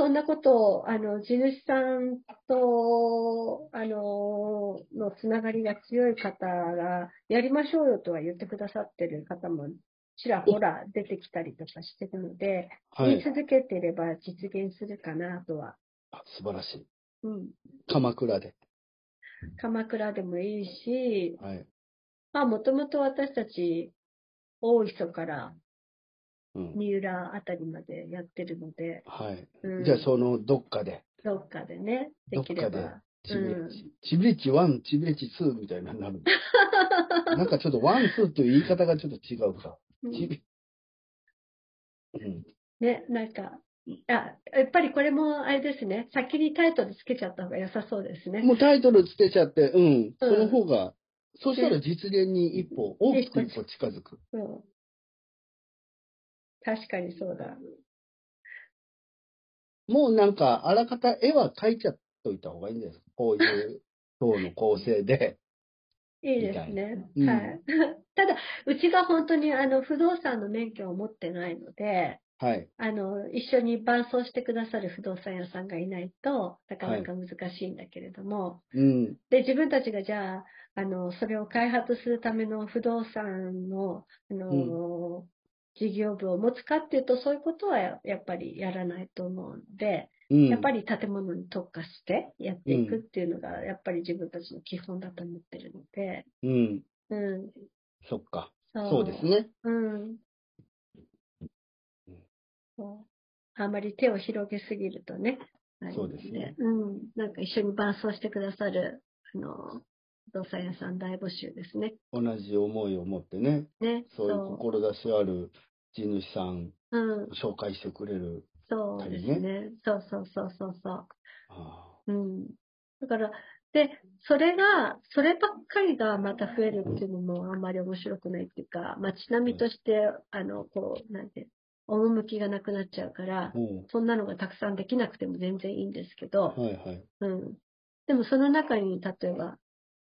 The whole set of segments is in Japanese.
そんなことを、あの、地主さんと、あの、のつながりが強い方が、やりましょうよとは言ってくださってる方も、ちらほら出てきたりとかしてるので、はい言い。続けていれば実現するかなとは。あ素晴らしい。うん。鎌倉で。鎌倉でもいいし、はい。まあ、もともと私たち、大磯からうん。三浦あたりまでやってるので、はい。うんじゃあ、そのどっかで、どっかでね、でどっかできれば。チビレうんッジ、チビレッジ1、チビレッジ2みたいなのになる。なんかちょっと1、2という言い方がちょっと違うか。うんうん。ね、なんか、あ、やっぱりこれもあれですね、先にタイトルつけちゃった方が良さそうですね。もうタイトルつけちゃって、うん。うんその方が、そしたら実現に一歩、大きく一歩近づく。うん。確かにそうだ。もうなんか、あらかた絵は描いちゃっといた方がいいんですか？こういう塔の構成で。いいですね。いなはい。ただ、うちが本当にあの不動産の免許を持ってないので、はい。あの、一緒に伴走してくださる不動産屋さんがいないとなかなか難しいんだけれども、うん。で、自分たちがじゃあ、あの、それを開発するための不動産の、あの、事業部を持つかっていうと、そういうことはややっぱりやらないと思うので、うん。やっぱり建物に特化してやっていくっていうのが、やっぱり自分たちの基本だと思ってるので、うん。うん。そっか。そそうです。ね。うん。そうあんまり手を広げすぎるとね。そうですね。うん。なんか一緒に伴走してくださる、あの、不動産屋さん大募集ですね。同じ思いを持ってね、ね。そういう志ある地主さん、うん。紹介してくれる。そうですね。そうそうそうそうそう。あうん。だから、で、それが、そればっかりがまた増えるっていうのもあんまり面白くないっていうか、街並みとして、あの、こう、なんて、趣がなくなっちゃうからそんなのがたくさんできなくても全然いいんですけどう、、はいはい。うん。でもその中に、例えば、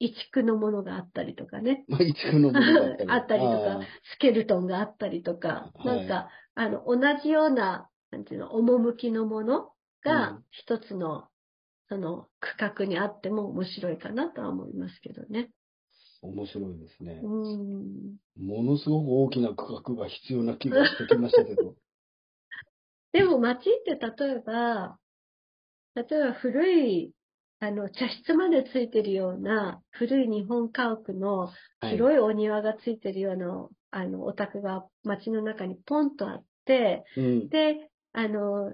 移築のものがあったりとかね、まあ、一区のものだったり。あったりとか スケルトンがあったりとか、はいなんか、あの、同じような、なんていうの、趣のものうがん一つの、その区画にあっても面白いかなとは思いますけどね。面白いですねう。ん。ものすごく大きな区画が必要な気がしてきましたけど。でも街って例えば、例えば古い、あの、茶室までついてるような古い日本家屋のはい広いお庭がついてるような、あの、お宅が街の中にポンとあって、うん。で、あの、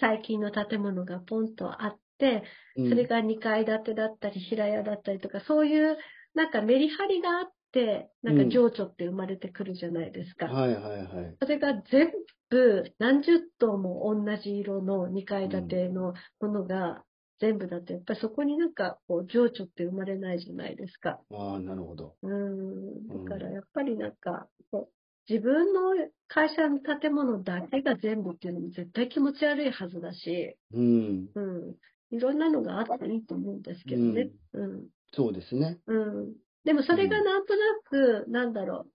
最近の建物がポンとあって、うんそれが2階建てだったり、平屋だったりとか、そういう、なんかメリハリがあって、なんか情緒って生まれてくるじゃないですか。はいはいはい。それが全部、何十棟も同じ色の2階建てのものが全部だと、やっぱりそこになんか、こう、情緒って生まれないじゃないですか。ああ、なるほど。うん。だからやっぱりなんか、こう自分の会社の建物だけが全部っていうのも絶対気持ち悪いはずだし、うん。うん。いろんなのがあっていいと思うんですけどね。うん。そうですね。うん。でもそれがなんとなく、なんだろ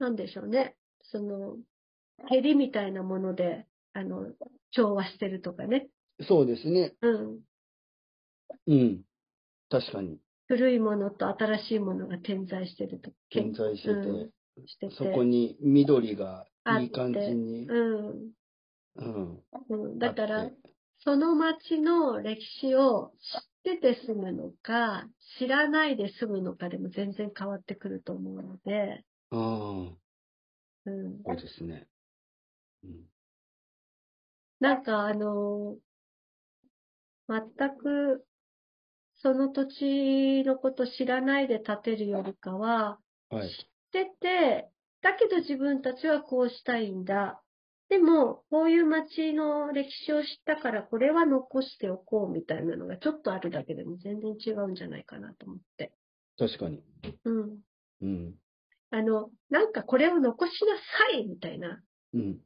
う。なんでしょうね。その、ヘリみたいなもので、あの、調和してるとかね。そうですね。うん。うん。確かに。古いものと新しいものが点在してると。点在してて、うんしてて。そこに緑がいい感じに。うん。うん。うん、だからその町の歴史を知ってて住むのか、知らないで住むのかでも全然変わってくると思うので、ああ、うん、そうですね。うん。なんかあの、全くその土地のこと知らないで建てるよりかは、はい。知ってて、だけど自分たちはこうしたいんだ。でも、こういう街の歴史を知ったから、これは残しておこうみたいなのがちょっとあるだけでも全然違うんじゃないかなと思って。確かに。うん。うん。あの、なんかこれを残しなさいみたいな。うん。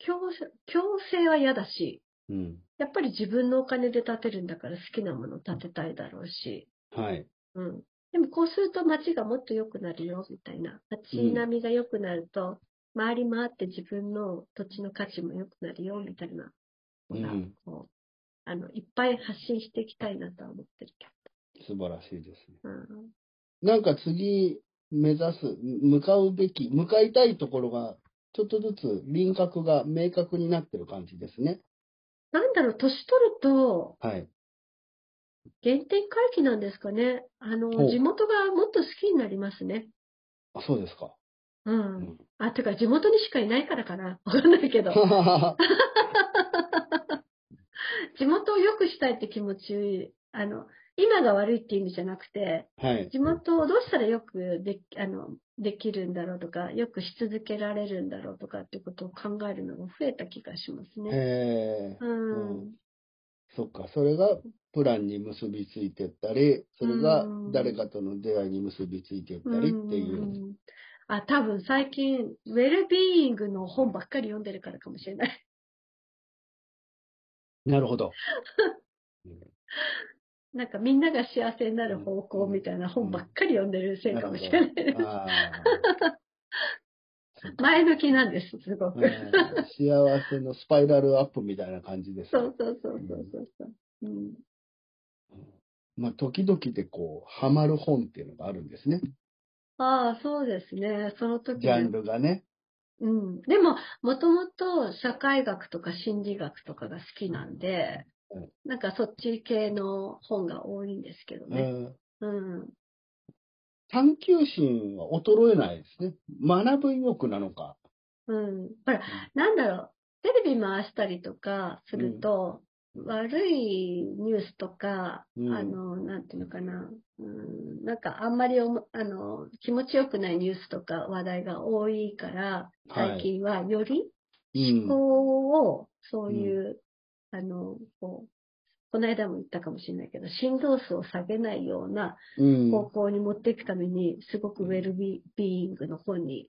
強強制は嫌だし、うん。やっぱり自分のお金で建てるんだから好きなもの建てたいだろうし。はい。うん。でもこうすると街がもっと良くなるよ、みたいな。街並みが良くなると、回り回って自分の土地の価値も良くなるよ、みたいな。うんこう、あの、いっぱい発信していきたいなとは思ってるけ素晴らしいですね。ど。うん。なんか次目指す、向かうべき、向かいたいところが、ちょっとずつ輪郭が明確になってる感じですね。なんだろう、年取ると、はい。原点回帰なんですかね。あほの、う地元がもっと好きになりますね。あ、そうですか。う。うんん。あ、てか、地元にしかいないからかな。わかんないけど。地元を良くしたいって気持ち、あの、今が悪いっていう意味じゃなくて、はい。地元をどうしたらよくであのできるんだろうとか、よくし続けられるんだろうとかっていうことを考えるのが増えた気がしますね。えー、うん。そっか、それがプランに結びついてったり、それがうん誰かとの出会いに結びついていったりっていう。んあ、多分最近、ウェルビーイングの本ばっかり読んでるからかもしれない。なるほど。なんかみんなが幸せになる方向みたいな本ばっかり読んでるせいかもしれない。あー前向きなんです、すごく。うん幸せのスパイラルアップみたいな感じですね。そうそうそうそうそうそう。うんまあ、時々でこう、ハマる本っていうのがあるんですね。ああ、そうですね。その時ジャンルがね。うん。でも、もともと社会学とか心理学とかが好きなんでうん、なんかそっち系の本が多いんですけどね。うんうん。探求心は衰えないですね。学ぶ意欲なのか。うん。ほら、なんだろう。テレビ回したりとかすると、悪いニュースとか、うんあの、なんていうのかな。うん、なんかあんまりおもあの気持ちよくないニュースとか話題が多いから、最近はよりうん。思考を、そういう、あの、こう、この間も言ったかもしれないけど、振動数を下げないようなうん。方向に持っていくために、すごくウェルビーイングの本に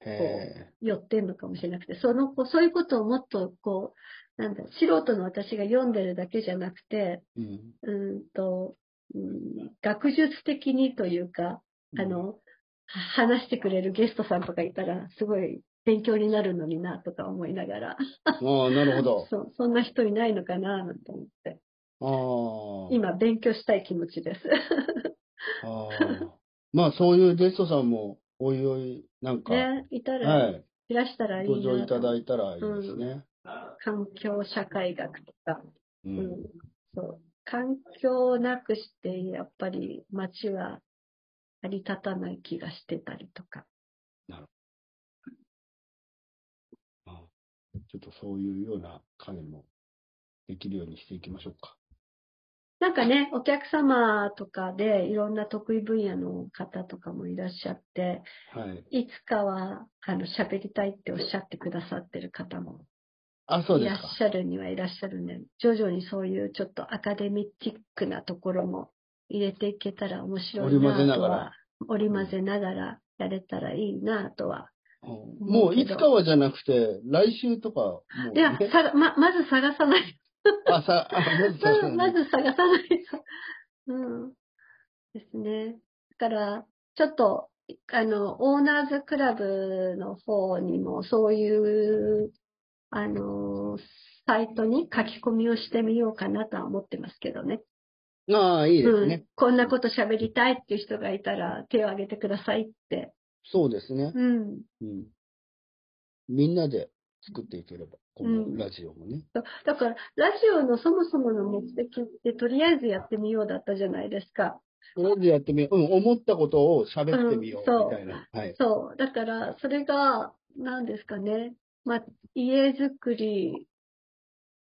へ寄ってんのかもしれなくて、その、こうそういうことをもっと、こう、なんだ、素人の私が読んでるだけじゃなくて、え。うん。うーんと、うん学術的にというか、あの、は話してくれるゲストさんとかいたら、すごい勉強になるのにな、とか思いながら。ああ、なるほど。そう、そんな人いないのかな、なんて思って。ああ。今、勉強したい気持ちです。ああ。まあ、そういうゲストさんも、おいおい、なんか、ね、いたら、はい。いらしたらいいなと。ご助いただいたらいいですね。環境社会学とか、ううんん。そう。環境をなくして、やっぱり街は成り立たない気がしてたりとか。あちょっとそういうような会もできるようにしていきましょうか。なんかね、お客様とかでいろんな得意分野の方とかもいらっしゃって、はい。いつかは、あの、喋りたいっておっしゃってくださってる方もあ、そういらっ。しゃるにはいらっしゃるんで、徐々にそういうちょっとアカデミックなところも入れていけたら面白いなとは織り交ぜながらやれたらいいなとは。うんもういつかはじゃなくて、来週とか、いや、ね、さがま、まず探さない。あ、さ、あ、まずさ まず探さないと。うん。ですね。だから、ちょっと、あの、オーナーズクラブの方にも、そういう、あの、サイトに書き込みをしてみようかなとは思ってますけどね。ああ、いいですうんね。。こんなこと喋りたいっていう人がいたら、手を挙げてくださいって。そうですね。うん。うん。みんなで作っていければ、こうんのラジオもね。だだから、ラジオのそもそもの目的って、とりあえずやってみようだったじゃないですか。とりあえずやってみよう。うん、思ったことを喋ってみよう、みたいな。はい。そう。だから、それが、何ですかね。まあ、家づくり、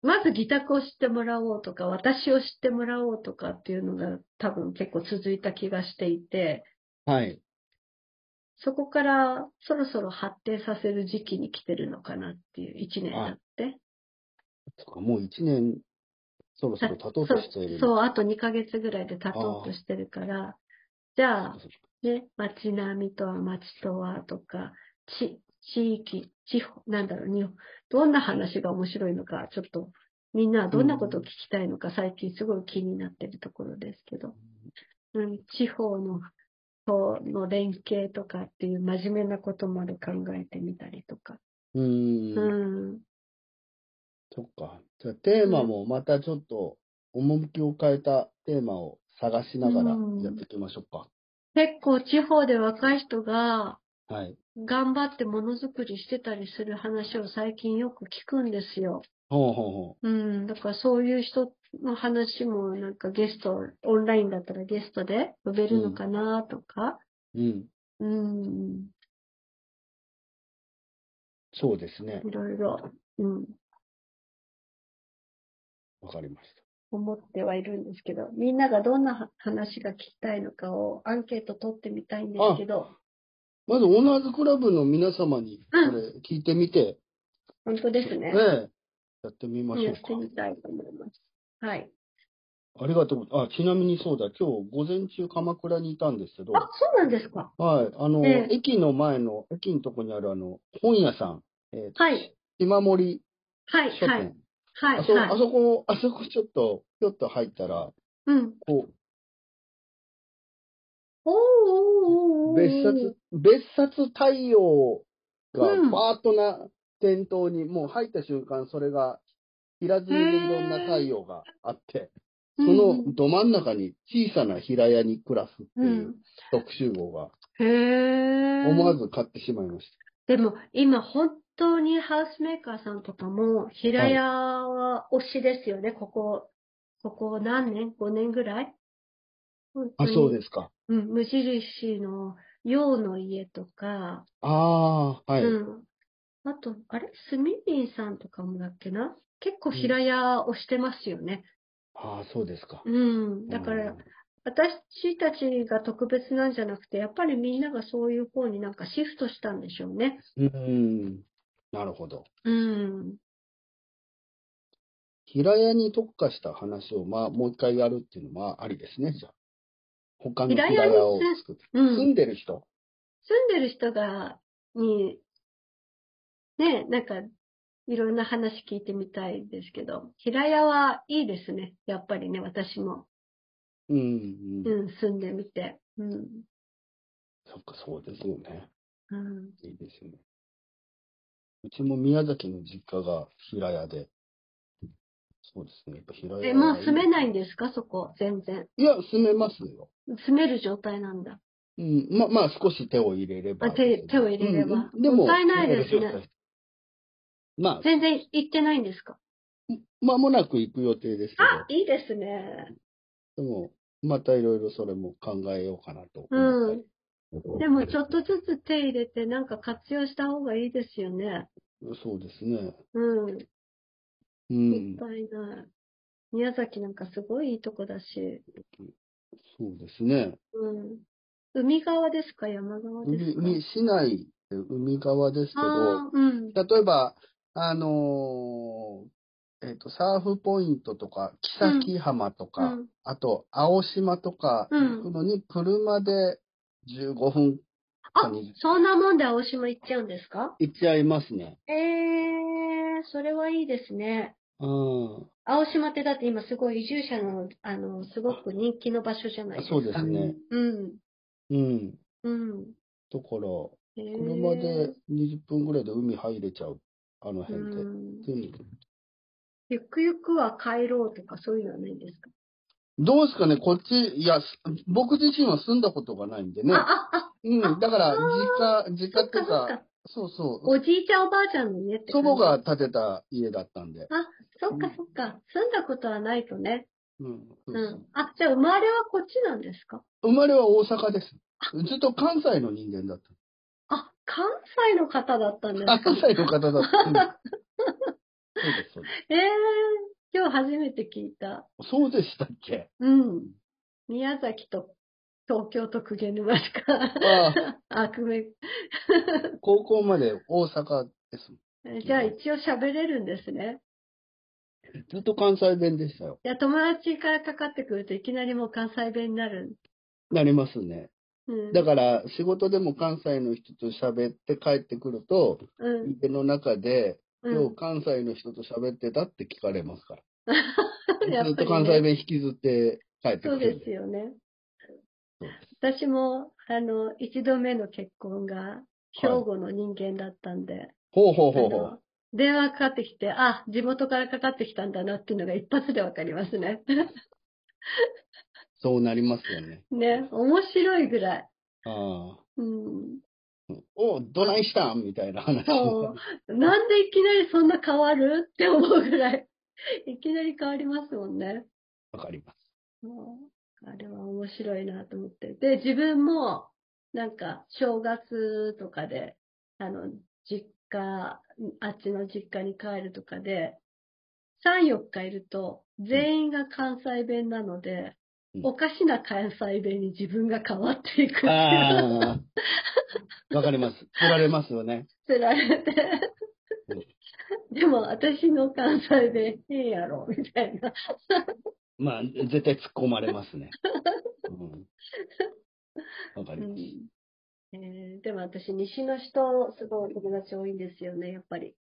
まず自宅を知ってもらおうとか、私を知ってもらおうとかっていうのが多分結構続いた気がしていて、はい。そこからそろそろ発展させる時期に来てるのかなっていう一年だって。そっか、もう一年、そろそろ経とうとしている。そう、あと2ヶ月ぐらいで経とうとしてるから、じゃあ、ね、街並みとは街とはとか、地、地域、地方、なんだろう、日本、どんな話が面白いのか、ちょっと、みんなはどんなことを聞きたいのか、最近すごい気になってるところですけど、うん、地方の、との連携とかっていう真面目なことまで考えてみたりとか。うーん。うん。そっか。じゃあテーマもまたちょっと、趣を変えたテーマを探しながらうんやっていきましょうか。結構地方で若い人がはい。頑張ってものづくりしてたりする話を最近よく聞くんですよ。ほうほうほうん。だからそういう人の話もなんかゲスト、オンラインだったらゲストで呼べるのかなとか。う。うん。うん。そうですね。いろいろ、うん。わかりました。思ってはいるんですけど、みんながどんなは話が聞きたいのかをアンケート取ってみたいんですけど、まず、オーナーズクラブの皆様に、これ、聞いてみて、本当ですね。ええやってみましょうかやって。みたいと思います。はい。ありがとう。あ、ちなみにそうだ、今日午前中鎌倉にいたんですけど、あ、そうなんですか。はい、あの、ええ駅の前の、駅のとこにあるあの、本屋さん、えー、はい。島森はい、書店、はい。はい、あそ、はい。あそこ、あそこちょっと、ぴょっと入ったら、うん。こおーおーおーおう、ー別冊、別冊太陽がうんバーッとな店頭に、もう入った瞬間、それが、平積みでいろんな太陽があって、そのど真ん中に小さな平屋に暮らすってう。いうん特集号が。思わず買ってしまいましでも、今、本当にハウスメーカーさんとかも、平屋は推しですよね、ここ、ここ何年 ?5 年ぐらい？あ、そうですか。うん、無印の陽の家とか、ああ、はい。うん。あと、あれ？スミリンさんとかもだっけな？結構平屋推してますよね。ああ、そうですか。うん。だから、私たちが特別なんじゃなくて、やっぱりみんながそういう方になんかシフトしたんでしょうね。うん、うん。なるほど。うん。平屋に特化した話を、まあ、もう一回やるっていうのはありですね、じゃあ。他の平平屋を作って。うん。住んでる人。住んでる人が、に、ね、なんか、いろんな話聞いてみたいですけど、平屋はいいですね。やっぱりね、私も。うん、うん。うん、住んでみて。うん。そっか、そうですよね。うん。いいですよね。うちも宮崎の実家が平屋で。そうですね。やっぱ平屋。え、もう住めないいんですかそこ、全然。いや、住めますよ。住める状態なんだ。うん。ま、まあ、少し手を入れれば。あ手手を入れればうんでも、もったいないですねまあ、全然行ってないんですか？間もなく行く予定ですけあ、いいですね。ど、でも、またいろいろそれも考えようかなと思うん。でもちょっとずつ手入れてなんか活用した方がいいですよね。そうですね。うん。うもんっ。たいない。宮崎なんかすごいいいとこだし。そうですね。うん。海側ですか？山側ですか？海海市内、海側ですけど、うん。例えば、あのーえっ、と、サーフポイントとか、木崎浜とか、うんあと、青島とかうん行くのに、車で15分あか20、そんなもんで青島行っちゃうんですか？行っちゃいますね。ええー、それはいいですね。うん。青島ってだって今すごい移住者の、あの、すごく人気の場所じゃないですか。そうですね。うん。うん。うん。だから、へー車で20分ぐらいで海入れちゃう。あのう辺で。ん。でゆくゆくは帰ろうとかそういうのはないんですか、どうですかね、こっち、いや、す僕自身は住んだことがないんでね。うん、だから、あ実家、実家っていうかか、。そうそう、おじいちゃんおばあちゃんの家って祖母が建てた家だったんで。あ、そっかそっか。住んだことはないとね。うん、そうんあ、じゃあ生まれはこっちなんですか？生まれは大阪です。ずっと関西の人間だっあ、関西の方だったんですか関西の方だった。うん そうです、そうでええー、今日初めて聞いた。す。そうでしたっけ？うん。宮崎と東京と公家沼しか。ああ、久米。高校まで大阪です。じゃあ一応喋れるんですね。ずっと関西弁でしたよ。いや、友達からかかってくるといきなりもう関西弁になる。なりますね。うん。だから、仕事でも関西の人と喋って帰ってくると、うん。家の中で、うん今日。関西の人と喋ってたって聞かれますから。ずっと関西弁引きずって帰ってくそうですよね。私も、あの、一度目の結婚が兵庫の人間だったんで、ほうほうほうほあの電話かかってきて、あ、地元からかかってきたんだなっていうのが一発でわかりますね。そうなりますよね。ね、面白いぐらい。ああ。うん。おどないしたん？みたいな話。なんでいきなりそんな変わる？って思うぐらい。いきなり変わりますもんね。わかります。うんあれは面白いなと思って。で、自分も、なんか、正月とかで、あの、実家、あっちの実家に帰るとかで、3、4日いると、全員が関西弁なので、うんおかしな関西弁に自分が変わっていくっていう。わかります。釣られますよね。つられて。でも、私の関西弁変やろ、みたいな。まあ、絶対突っ込まれますね。うんわかります。うんえーでも私、西の人、すごい友達多いんですよね、やっぱり。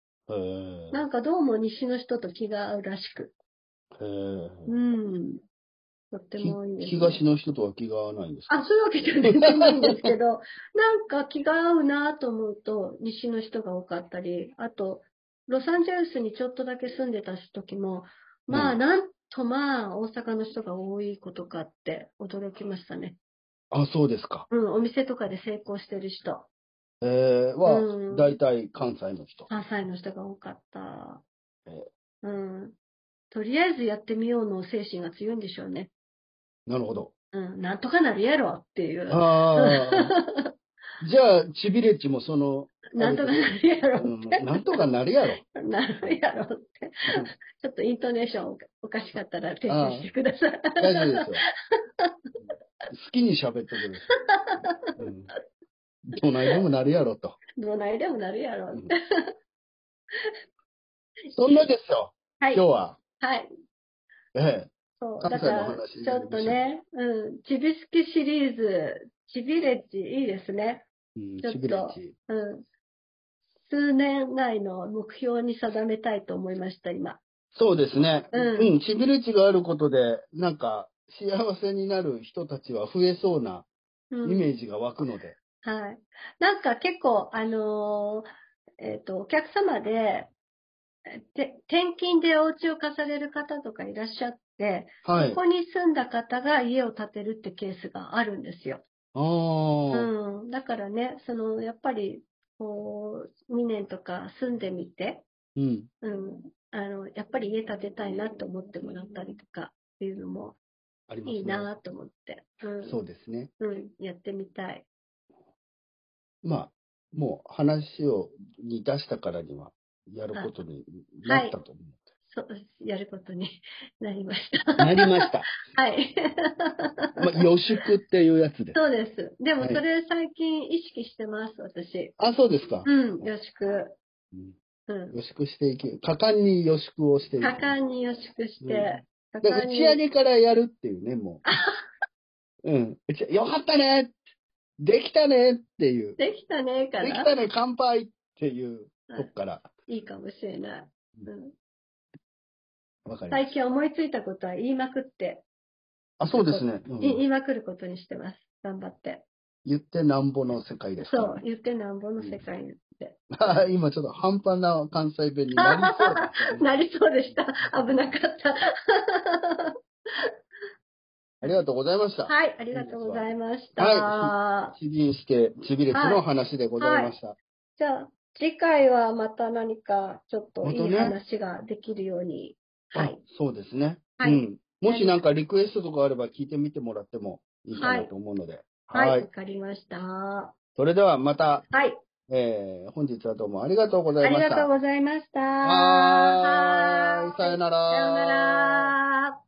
なんかどうも西の人と気が合うらしく。うん。とっても多いんです、ひ東の人とは気が合わないんですか？あ、そういうわけじゃ全然ないんですけど、なんか気が合うなと思うと、西の人が多かったり、あと、ロサンゼルスにちょっとだけ住んでた時も、まあ、うんなんとまあ、大阪の人が多いことかって驚きましたね。あ、そうですか。うん、お店とかで成功してる人、えー、は、うん大体関西の人。関西の人が多かったえ。うん。とりあえずやってみようの精神が強いんでしょうね。なるほど。うん、なんとかなるやろっていう。ああ。じゃあ、チビレッジもその、なんとかなるやろうんって。なんとかなるやろ。なるやろって。ちょっとイントネーションおかしかったら訂正してください。大丈夫ですよ。好きに喋ってくる。うん。どないでもなるやろと。どないでもなるやろって。そんなですよ、はい。今日は。はい。ええ。そう。だから、ちょっとね、うん。ちびすきシリーズ、ちびレッジいいですね。うん、ちょっと。うん。数年内の目標に定めたいと思いました、今。そうですね。うんうん、チビレッジがあることで、なんか、幸せになる人たちは増えそうなうん。イメージが湧くので。はい。なんか結構、あのーえっ、と、お客様で、転勤でお家を貸される方とかいらっしゃって、はいこ。こに住んだ方が家を建てるってケースがあるんですよ。うん。だからね、その、やっぱり、こう、2年とか住んでみて、うん。うん。あの、やっぱり家建てたいなと思ってもらったりとかっていうのも。いいなと思って、うん。そうですね。うん。やってみたい。まあ、もう話を、に出したからには、やることになったと思そう、やることに なりましう。た。なりました。はい。まあ、予祝っていうやつです。そうです。でもはいそれ最近意識してます、私。あ、そうですか。うん、予祝。うんうん。予祝していき、果敢に予祝をしていく。果敢に予祝して、果で打ち上げからやるっていうね、もう。うん。よかったねできたねっていう。できたね、かできら。たね乾杯っていうとこから。いいかもしれない。うん、わかります。最近思いついたことは言いまくって、あ、そうですね。うんい言いまくることにしてます。頑張って。言ってなんぼの世界ですかそう、言ってなんぼの世界で。ら。今ちょっと半端な関西弁になりそうだったね なりそうでした。危なかった。ありがとうございました。はい、ありがとうございました。はちびんして、ちびれつの話でございました。じゃあ、次回はまた何かちょっといい話ができるように。はあい。そうですね。はいうん。もしなんかリクエストとかあれば聞いてみてもらってもいいかなと思うので。はい、わ、はい。かりました。はそれではまた、い。えー、本日はどうもありがとうござありいました。がとうございました。はーい。さよなら。さよなら。